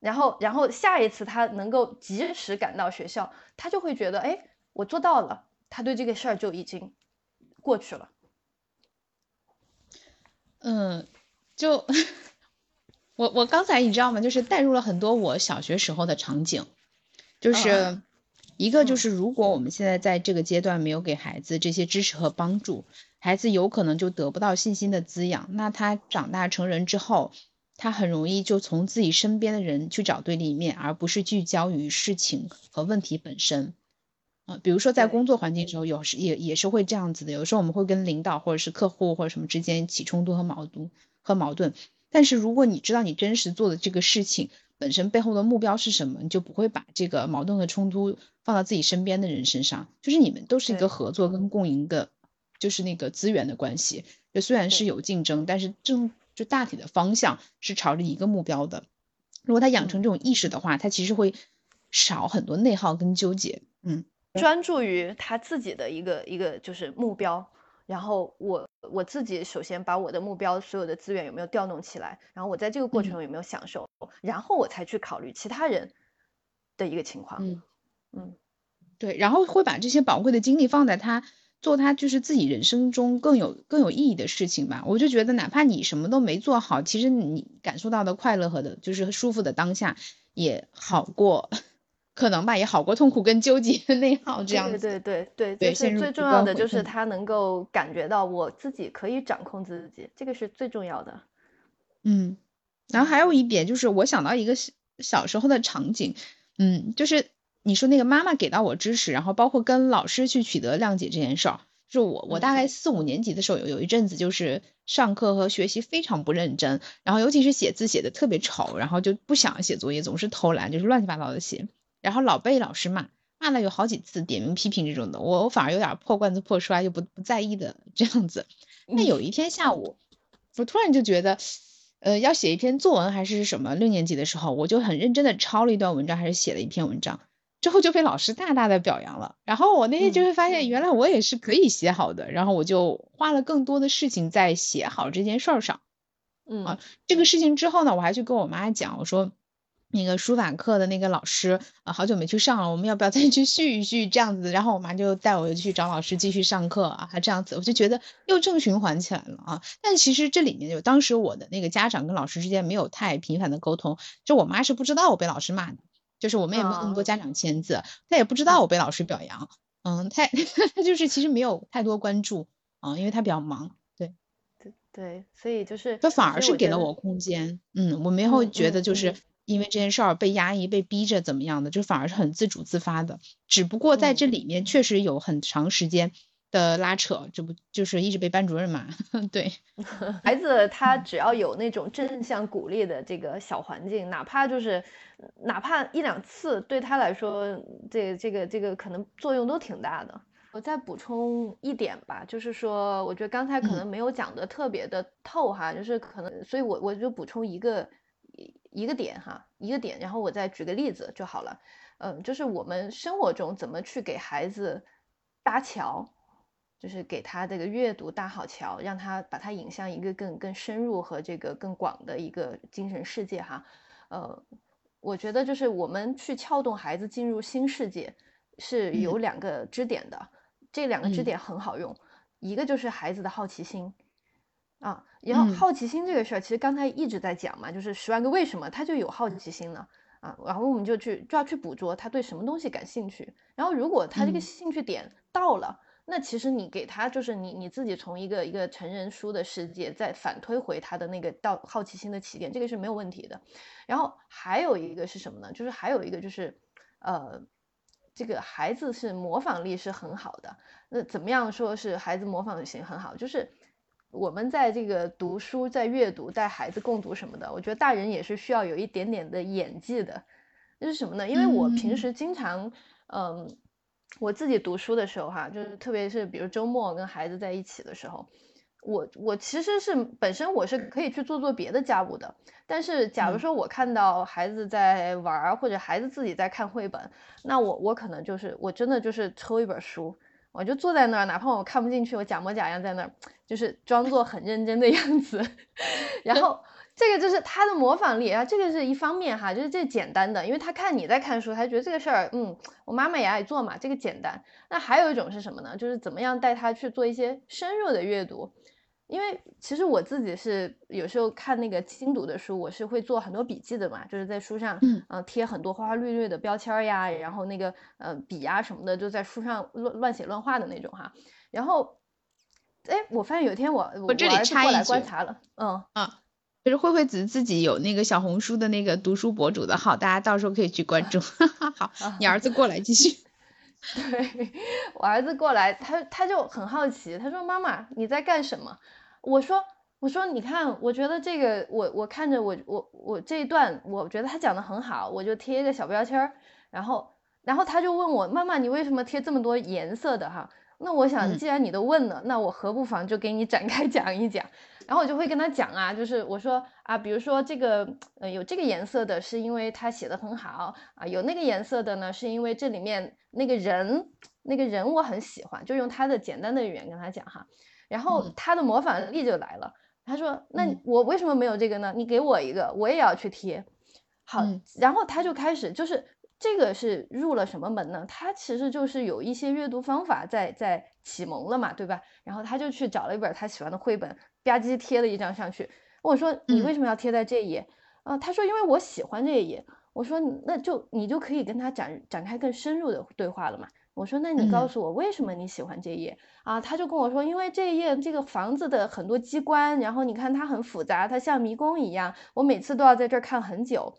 然后，然后下一次他能够及时赶到学校，他就会觉得，哎，我做到了，他对这个事儿就已经过去了。嗯，就我我刚才你知道吗？就是带入了很多我小学时候的场景，就是。一个就是，如果我们现在在这个阶段没有给孩子这些支持和帮助，孩子有可能就得不到信心的滋养。那他长大成人之后，他很容易就从自己身边的人去找对立面，而不是聚焦于事情和问题本身。嗯，比如说在工作环境中，有时也也是会这样子的。有时候我们会跟领导或者是客户或者什么之间起冲突和矛盾和矛盾。但是如果你知道你真实做的这个事情本身背后的目标是什么，你就不会把这个矛盾和冲突放到自己身边的人身上。就是你们都是一个合作跟共赢的，就是那个资源的关系。就虽然是有竞争，但是正就大体的方向是朝着一个目标的。如果他养成这种意识的话，他其实会少很多内耗跟纠结。嗯。专注于他自己的一个一个就是目标，然后我我自己首先把我的目标所有的资源有没有调动起来，然后我在这个过程中有没有享受，然后我才去考虑其他人的一个情况。嗯嗯，对，然后会把这些宝贵的精力放在他做他就是自己人生中更有更有意义的事情吧。我就觉得哪怕你什么都没做好，其实你感受到的快乐和的就是舒服的当下也好过。可能吧，也好过痛苦跟纠结内耗这样子。对对对对，就是最重要的就是他能够感觉到我自己可以掌控自己，这个是最重要的。嗯，然后还有一点就是我想到一个小小时候的场景，嗯，就是你说那个妈妈给到我支持，然后包括跟老师去取得谅解这件事儿，就我我大概四五年级的时候有有一阵子就是上课和学习非常不认真，然后尤其是写字写的特别丑，然后就不想写作业，总是偷懒，就是乱七八糟的写。然后老被老师骂，骂了有好几次，点名批评这种的，我我反而有点破罐子破摔，就不不在意的这样子。那有一天下午，我突然就觉得，呃，要写一篇作文还是什么，六年级的时候，我就很认真的抄了一段文章，还是写了一篇文章，之后就被老师大大的表扬了。然后我那天就会发现，原来我也是可以写好的。然后我就花了更多的事情在写好这件事儿上。嗯啊，这个事情之后呢，我还去跟我妈讲，我说。那个书法课的那个老师啊，好久没去上了，我们要不要再去续一续这样子？然后我妈就带我去找老师继续上课啊，这样子我就觉得又正循环起来了啊。但其实这里面就当时我的那个家长跟老师之间没有太频繁的沟通，就我妈是不知道我被老师骂的，就是我们也没有那么多家长签字，她也不知道我被老师表扬，嗯，她 *laughs* 她就是其实没有太多关注啊，因为她比较忙，对对对，所以就是她反而是给了我空间，嗯，我没有觉得就是。因为这件事儿被压抑、被逼着怎么样的，就反而是很自主自发的。只不过在这里面确实有很长时间的拉扯，这不就是一直被班主任骂？*laughs* 对，*laughs* 孩子他只要有那种正向鼓励的这个小环境，哪怕就是哪怕一两次，对他来说，这这个这个可能作用都挺大的。我再补充一点吧，就是说，我觉得刚才可能没有讲的特别的透哈，就是可能，所以我我就补充一个。一个点哈，一个点，然后我再举个例子就好了。嗯，就是我们生活中怎么去给孩子搭桥，就是给他这个阅读搭好桥，让他把他引向一个更更深入和这个更广的一个精神世界哈。呃，我觉得就是我们去撬动孩子进入新世界是有两个支点的，这两个支点很好用，一个就是孩子的好奇心。啊，然后好奇心这个事儿，其实刚才一直在讲嘛，就是十万个为什么，他就有好奇心了啊，然后我们就去就要去捕捉他对什么东西感兴趣，然后如果他这个兴趣点到了，那其实你给他就是你你自己从一个一个成人书的世界再反推回他的那个到好奇心的起点，这个是没有问题的。然后还有一个是什么呢？就是还有一个就是，呃，这个孩子是模仿力是很好的。那怎么样说是孩子模仿性很好？就是。我们在这个读书、在阅读、带孩子共读什么的，我觉得大人也是需要有一点点的演技的。那是什么呢？因为我平时经常，嗯，我自己读书的时候哈，就是特别是比如周末跟孩子在一起的时候，我我其实是本身我是可以去做做别的家务的。但是假如说我看到孩子在玩，或者孩子自己在看绘本，那我我可能就是我真的就是抽一本书。我就坐在那儿，哪怕我看不进去，我假模假样在那儿，就是装作很认真的样子。*laughs* 然后这个就是他的模仿力啊，这个是一方面哈，就是这简单的，因为他看你在看书，他觉得这个事儿，嗯，我妈妈也爱做嘛，这个简单。那还有一种是什么呢？就是怎么样带他去做一些深入的阅读。因为其实我自己是有时候看那个精读的书，我是会做很多笔记的嘛，就是在书上，嗯，贴很多花花绿绿的标签呀，然后那个呃笔呀什么的，就在书上乱乱写乱画的那种哈。然后，哎，我发现有一天我我这里插过来观察了，嗯啊，就是慧慧子自己有那个小红书的那个读书博主的号，大家到时候可以去关注。*laughs* 好，你儿子过来继续。*laughs* 对我儿子过来，他他就很好奇，他说：“妈妈，你在干什么？”我说：“我说你看，我觉得这个我我看着我我我这一段，我觉得他讲的很好，我就贴一个小标签儿。然后然后他就问我妈妈，你为什么贴这么多颜色的哈？那我想，既然你都问了，那我何不妨就给你展开 *laughs* 讲一讲。”然后我就会跟他讲啊，就是我说啊，比如说这个，呃，有这个颜色的是因为他写的很好啊，有那个颜色的呢，是因为这里面那个人，那个人我很喜欢，就用他的简单的语言跟他讲哈。然后他的模仿力就来了，他说，那我为什么没有这个呢？你给我一个，我也要去贴。好，然后他就开始就是。这个是入了什么门呢？他其实就是有一些阅读方法在在启蒙了嘛，对吧？然后他就去找了一本他喜欢的绘本，吧唧贴了一张上去。我说你为什么要贴在这一页？啊，他说因为我喜欢这一页。我说那就你就可以跟他展展开更深入的对话了嘛。我说那你告诉我为什么你喜欢这一页啊？他就跟我说因为这一页这个房子的很多机关，然后你看它很复杂，它像迷宫一样，我每次都要在这儿看很久。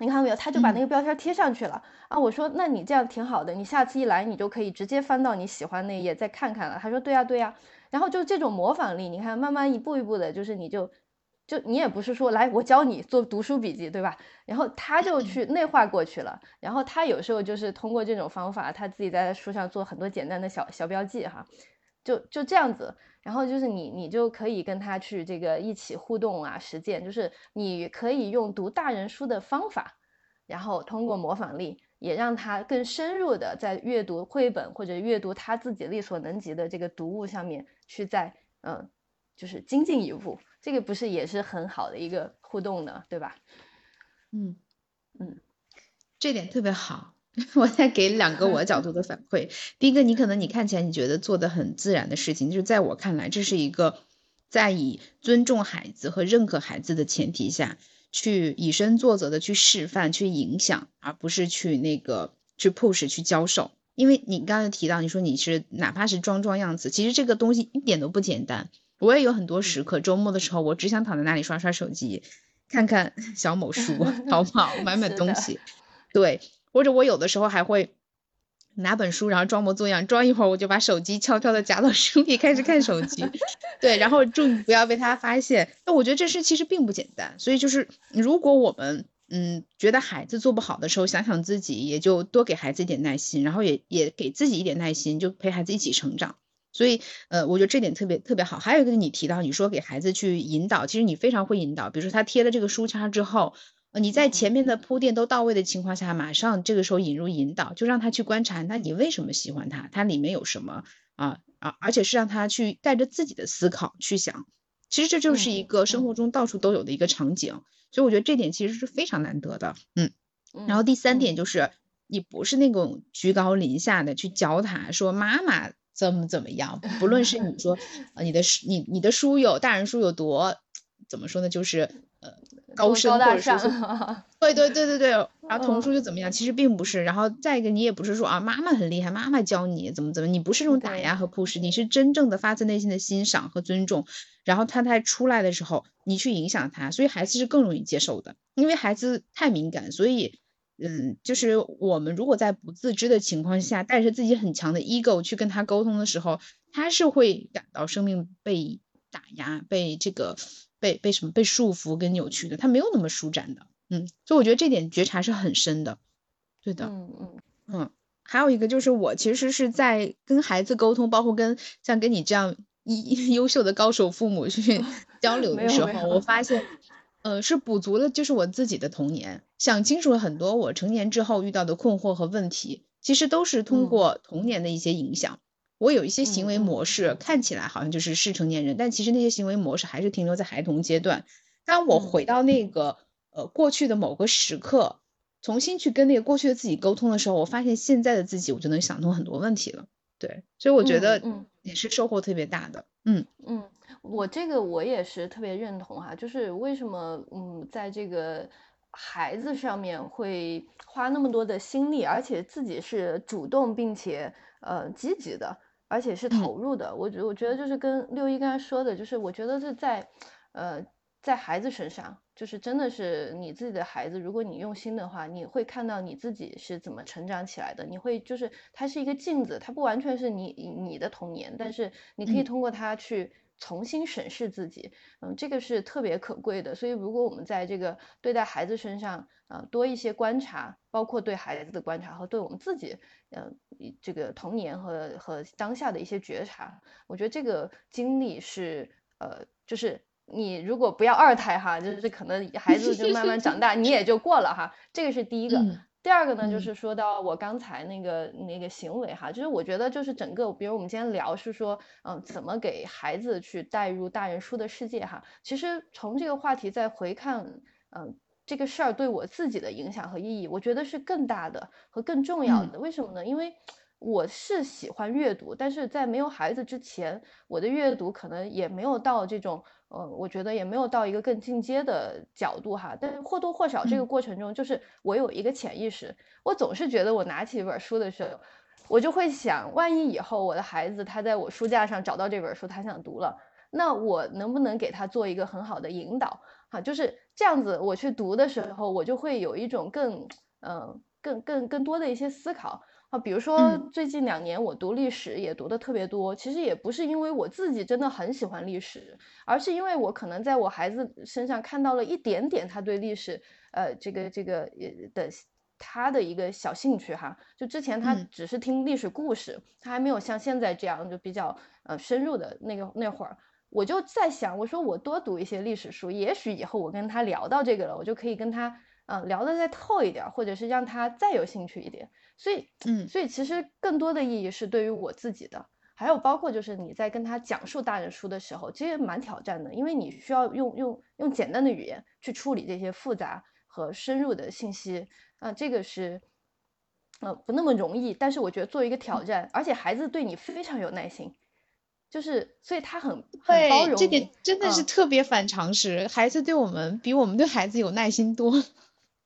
你看到没有？他就把那个标签贴上去了啊！我说，那你这样挺好的，你下次一来，你就可以直接翻到你喜欢那页再看看了。他说，对呀，对呀。然后就这种模仿力，你看，慢慢一步一步的，就是你就就你也不是说来我教你做读书笔记，对吧？然后他就去内化过去了。然后他有时候就是通过这种方法，他自己在书上做很多简单的小小标记哈，就就这样子。然后就是你，你就可以跟他去这个一起互动啊，实践。就是你可以用读大人书的方法，然后通过模仿力，也让他更深入的在阅读绘本或者阅读他自己力所能及的这个读物上面去在嗯，就是精进一步。这个不是也是很好的一个互动的，对吧？嗯嗯，这点特别好。*laughs* 我再给两个我角度的反馈。第一个，你可能你看起来你觉得做的很自然的事情，就是在我看来，这是一个在以尊重孩子和认可孩子的前提下去以身作则的去示范、去影响，而不是去那个去 push 去教授。因为你刚才提到，你说你是哪怕是装装样子，其实这个东西一点都不简单。我也有很多时刻，周末的时候，我只想躺在那里刷刷手机，看看 *laughs* 小某书、*laughs* 淘宝买买东西，对。或者我有的时候还会拿本书，然后装模作样装一会儿，我就把手机悄悄的夹到书里开始看手机，对，然后注意不要被他发现。那我觉得这事其实并不简单，所以就是如果我们嗯觉得孩子做不好的时候，想想自己，也就多给孩子一点耐心，然后也也给自己一点耐心，就陪孩子一起成长。所以呃，我觉得这点特别特别好。还有一个你提到，你说给孩子去引导，其实你非常会引导。比如说他贴了这个书签之后。呃，你在前面的铺垫都到位的情况下，马上这个时候引入引导，就让他去观察，那你为什么喜欢它？它里面有什么啊啊？而且是让他去带着自己的思考去想，其实这就是一个生活中到处都有的一个场景，所以我觉得这点其实是非常难得的，嗯。然后第三点就是，你不是那种居高临下的去教他说妈妈怎么怎么样，不论是你说啊 *laughs* 你的书你你的书有大人书有多怎么说呢，就是呃。高深或者是 *laughs* 对对对对对，然后童书就怎么样？其实并不是。然后再一个，你也不是说啊，妈妈很厉害，妈妈教你怎么怎么，你不是那种打压和 push，你是真正的发自内心的欣赏和尊重。然后他在出来的时候，你去影响他，所以孩子是更容易接受的。因为孩子太敏感，所以嗯，就是我们如果在不自知的情况下，带着自己很强的 ego 去跟他沟通的时候，他是会感到生命被打压，被这个。被被什么被束缚跟扭曲的，他没有那么舒展的，嗯，所以我觉得这点觉察是很深的，对的，嗯嗯嗯，还有一个就是我其实是在跟孩子沟通，包括跟像跟你这样优优秀的高手父母去 *laughs* 交流的时候，我发现，呃，是补足了就是我自己的童年，想清楚了很多我成年之后遇到的困惑和问题，其实都是通过童年的一些影响。我有一些行为模式看起来好像就是是成年人，但其实那些行为模式还是停留在孩童阶段。当我回到那个呃过去的某个时刻，重新去跟那个过去的自己沟通的时候，我发现现在的自己我就能想通很多问题了。对，所以我觉得嗯也是收获特别大的。嗯嗯，我这个我也是特别认同哈，就是为什么嗯在这个孩子上面会花那么多的心力，而且自己是主动并且呃积极的。而且是投入的，我觉我觉得就是跟六一刚才说的，就是我觉得是在，呃，在孩子身上，就是真的是你自己的孩子，如果你用心的话，你会看到你自己是怎么成长起来的。你会就是它是一个镜子，它不完全是你你的童年，但是你可以通过它去。重新审视自己，嗯，这个是特别可贵的。所以，如果我们在这个对待孩子身上，啊，多一些观察，包括对孩子的观察和对我们自己，呃，这个童年和和当下的一些觉察，我觉得这个经历是，呃，就是你如果不要二胎哈，就是可能孩子就慢慢长大，你也就过了哈。这个是第一个。第二个呢，就是说到我刚才那个那个行为哈，就是我觉得就是整个，比如我们今天聊是说，嗯，怎么给孩子去带入大人书的世界哈。其实从这个话题再回看，嗯，这个事儿对我自己的影响和意义，我觉得是更大的和更重要的。为什么呢？因为。我是喜欢阅读，但是在没有孩子之前，我的阅读可能也没有到这种，呃，我觉得也没有到一个更进阶的角度哈。但是或多或少这个过程中，就是我有一个潜意识，我总是觉得我拿起一本书的时候，我就会想，万一以后我的孩子他在我书架上找到这本书，他想读了，那我能不能给他做一个很好的引导？哈，就是这样子，我去读的时候，我就会有一种更，嗯，更更更多的一些思考。啊，比如说最近两年我读历史也读的特别多，其实也不是因为我自己真的很喜欢历史，而是因为我可能在我孩子身上看到了一点点他对历史，呃，这个这个的他的一个小兴趣哈。就之前他只是听历史故事，他还没有像现在这样就比较呃深入的那个那会儿，我就在想，我说我多读一些历史书，也许以后我跟他聊到这个了，我就可以跟他。嗯，聊得再透一点，或者是让他再有兴趣一点，所以，嗯，所以其实更多的意义是对于我自己的，还有包括就是你在跟他讲述大人书的时候，其实蛮挑战的，因为你需要用用用简单的语言去处理这些复杂和深入的信息，啊，这个是，呃，不那么容易，但是我觉得作为一个挑战，而且孩子对你非常有耐心，就是，所以他很很包容，这点真的是特别反常识，孩子对我们比我们对孩子有耐心多。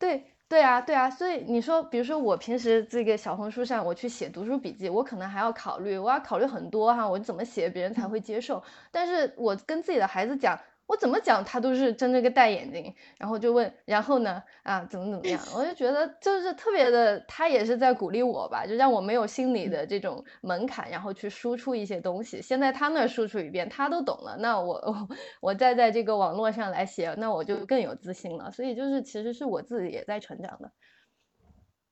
对对啊，对啊，所以你说，比如说我平时这个小红书上我去写读书笔记，我可能还要考虑，我要考虑很多哈，我怎么写别人才会接受，但是我跟自己的孩子讲。我怎么讲，他都是睁着个大眼睛，然后就问，然后呢，啊，怎么怎么样？我就觉得就是特别的，他也是在鼓励我吧，就让我没有心理的这种门槛，然后去输出一些东西。现在他那输出一遍，他都懂了，那我我再在这个网络上来写，那我就更有自信了。所以就是其实是我自己也在成长的，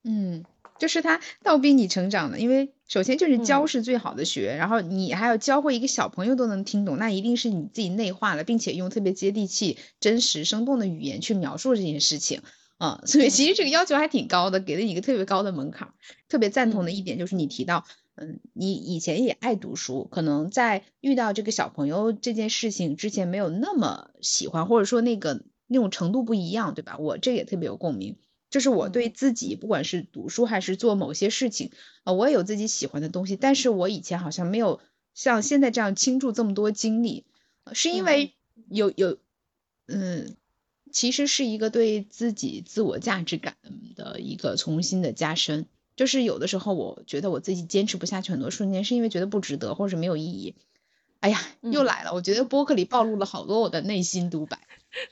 嗯。就是他倒逼你成长的，因为首先就是教是最好的学，然后你还要教会一个小朋友都能听懂，那一定是你自己内化了，并且用特别接地气、真实、生动的语言去描述这件事情啊。所以其实这个要求还挺高的，给了你一个特别高的门槛。特别赞同的一点就是你提到，嗯，你以前也爱读书，可能在遇到这个小朋友这件事情之前没有那么喜欢，或者说那个那种程度不一样，对吧？我这也特别有共鸣。就是我对自己，不管是读书还是做某些事情，啊，我也有自己喜欢的东西。但是我以前好像没有像现在这样倾注这么多精力，是因为有有，嗯，其实是一个对自己自我价值感的一个重新的加深。就是有的时候我觉得我自己坚持不下去很多瞬间，是因为觉得不值得或者是没有意义。哎呀，又来了！我觉得播客里暴露了好多我的内心独白。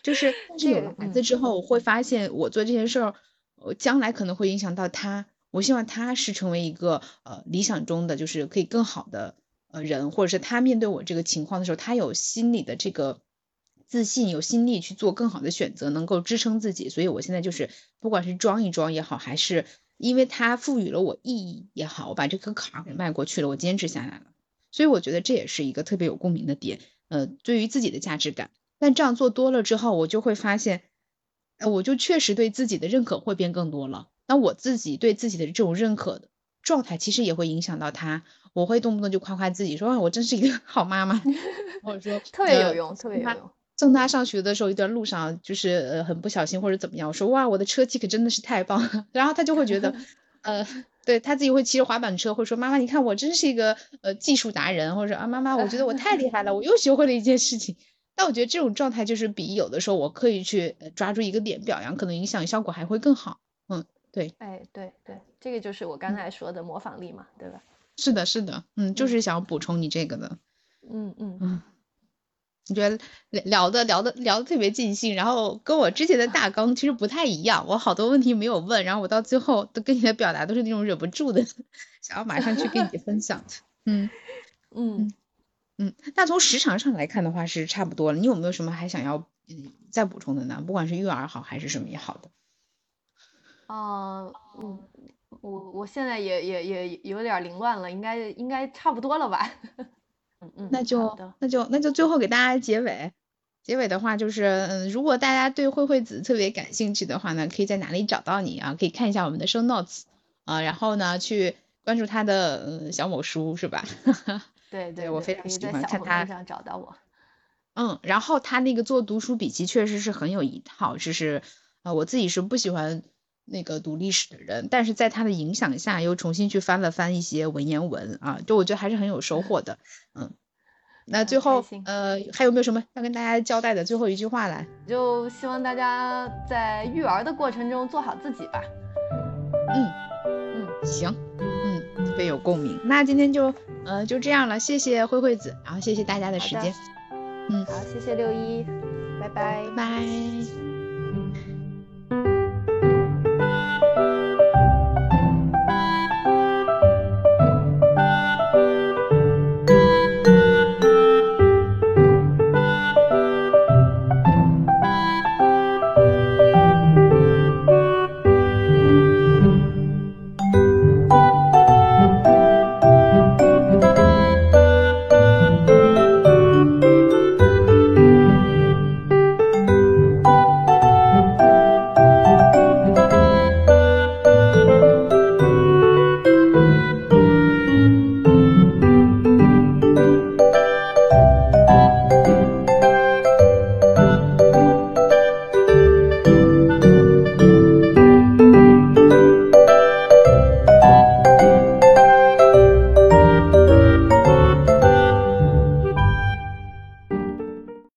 就是，但是有了孩子之后，我会发现我做这件事儿。我将来可能会影响到他，我希望他是成为一个呃理想中的，就是可以更好的呃人，或者是他面对我这个情况的时候，他有心理的这个自信，有心力去做更好的选择，能够支撑自己。所以我现在就是不管是装一装也好，还是因为他赋予了我意义也好，我把这颗坎儿给迈过去了，我坚持下来了。所以我觉得这也是一个特别有共鸣的点，呃，对于自己的价值感。但这样做多了之后，我就会发现。呃，我就确实对自己的认可会变更多了。那我自己对自己的这种认可的状态，其实也会影响到他。我会动不动就夸夸自己，说我真是一个 *laughs* 好妈妈，*laughs* 或者说特别有用，特别有用。送他上学的时候，一段路上就是呃很不小心或者怎么样，我说哇我的车技可真的是太棒了。然后他就会觉得，*laughs* 呃，对他自己会骑着滑板车，会说妈妈你看我真是一个呃技术达人，或者说啊妈妈我觉得我太厉害了，我又学会了一件事情。但我觉得这种状态就是比有的时候我刻意去抓住一个点表扬，可能影响效果还会更好。嗯，对，哎，对对，这个就是我刚才说的模仿力嘛，对吧？是的，是的，嗯，就是想要补充你这个的。嗯嗯嗯。你觉得聊的聊的聊的特别尽兴，然后跟我之前的大纲其实不太一样，我好多问题没有问，然后我到最后都跟你的表达都是那种忍不住的，*laughs* 想要马上去跟你分享的。嗯 *laughs* 嗯嗯，那从时长上来看的话是差不多了，你有没有什么还想要嗯再补充的呢？不管是育儿好还是什么也好的。啊，嗯，我我现在也也也有点凌乱了，应该应该差不多了吧？嗯嗯，那就那就那就最后给大家结尾，结尾的话就是，嗯，如果大家对慧慧子特别感兴趣的话呢，可以在哪里找到你啊？可以看一下我们的 show notes 啊，然后呢去关注他的嗯小某书是吧？*laughs* 对对，我非常喜欢看他。上找到我。*laughs* 嗯，然后他那个做读书笔记确实是很有一套，就是呃我自己是不喜欢那个读历史的人，但是在他的影响下又重新去翻了翻一些文言文啊，就我觉得还是很有收获的。嗯，那最后呃还有没有什么要跟大家交代的最后一句话来？就希望大家在育儿的过程中做好自己吧。嗯嗯，行，嗯特别有共鸣。那今天就呃就这样了，谢谢慧慧子，然后谢谢大家的时间。嗯，好，谢谢六一，拜拜，拜。